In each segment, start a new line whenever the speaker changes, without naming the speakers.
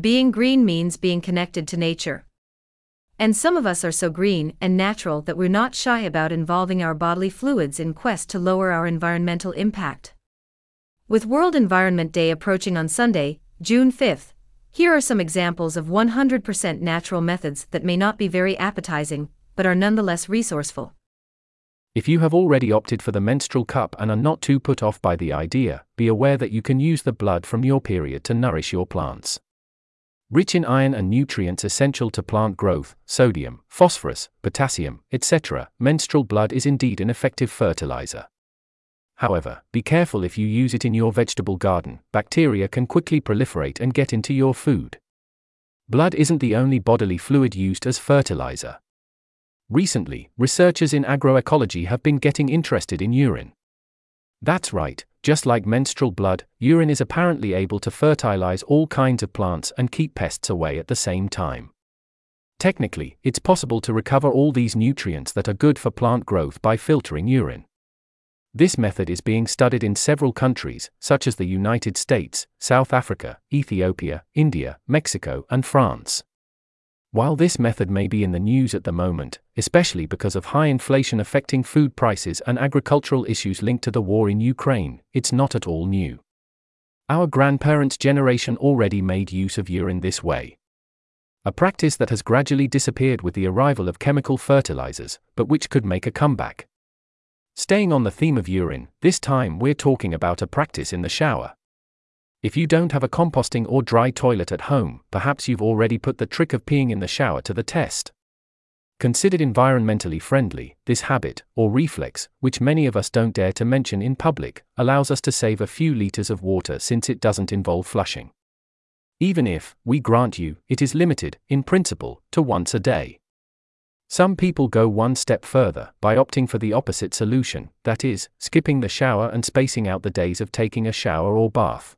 Being green means being connected to nature. And some of us are so green and natural that we're not shy about involving our bodily fluids in quest to lower our environmental impact. With World Environment Day approaching on Sunday, June 5th, here are some examples of 100% natural methods that may not be very appetizing, but are nonetheless resourceful.
If you have already opted for the menstrual cup and are not too put off by the idea, be aware that you can use the blood from your period to nourish your plants. Rich in iron and nutrients essential to plant growth, sodium, phosphorus, potassium, etc., menstrual blood is indeed an effective fertilizer. However, be careful if you use it in your vegetable garden, bacteria can quickly proliferate and get into your food. Blood isn't the only bodily fluid used as fertilizer. Recently, researchers in agroecology have been getting interested in urine. That's right, just like menstrual blood, urine is apparently able to fertilize all kinds of plants and keep pests away at the same time. Technically, it's possible to recover all these nutrients that are good for plant growth by filtering urine. This method is being studied in several countries, such as the United States, South Africa, Ethiopia, India, Mexico, and France. While this method may be in the news at the moment, especially because of high inflation affecting food prices and agricultural issues linked to the war in Ukraine, it's not at all new. Our grandparents' generation already made use of urine this way. A practice that has gradually disappeared with the arrival of chemical fertilizers, but which could make a comeback. Staying on the theme of urine, this time we're talking about a practice in the shower. If you don't have a composting or dry toilet at home, perhaps you've already put the trick of peeing in the shower to the test. Considered environmentally friendly, this habit, or reflex, which many of us don't dare to mention in public, allows us to save a few liters of water since it doesn't involve flushing. Even if, we grant you, it is limited, in principle, to once a day. Some people go one step further by opting for the opposite solution, that is, skipping the shower and spacing out the days of taking a shower or bath.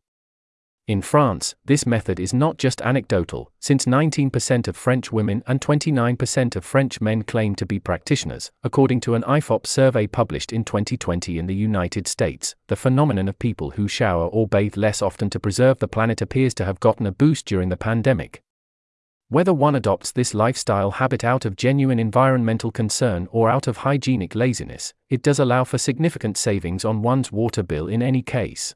In France, this method is not just anecdotal, since 19% of French women and 29% of French men claim to be practitioners, according to an IFOP survey published in 2020 in the United States. The phenomenon of people who shower or bathe less often to preserve the planet appears to have gotten a boost during the pandemic. Whether one adopts this lifestyle habit out of genuine environmental concern or out of hygienic laziness, it does allow for significant savings on one's water bill in any case.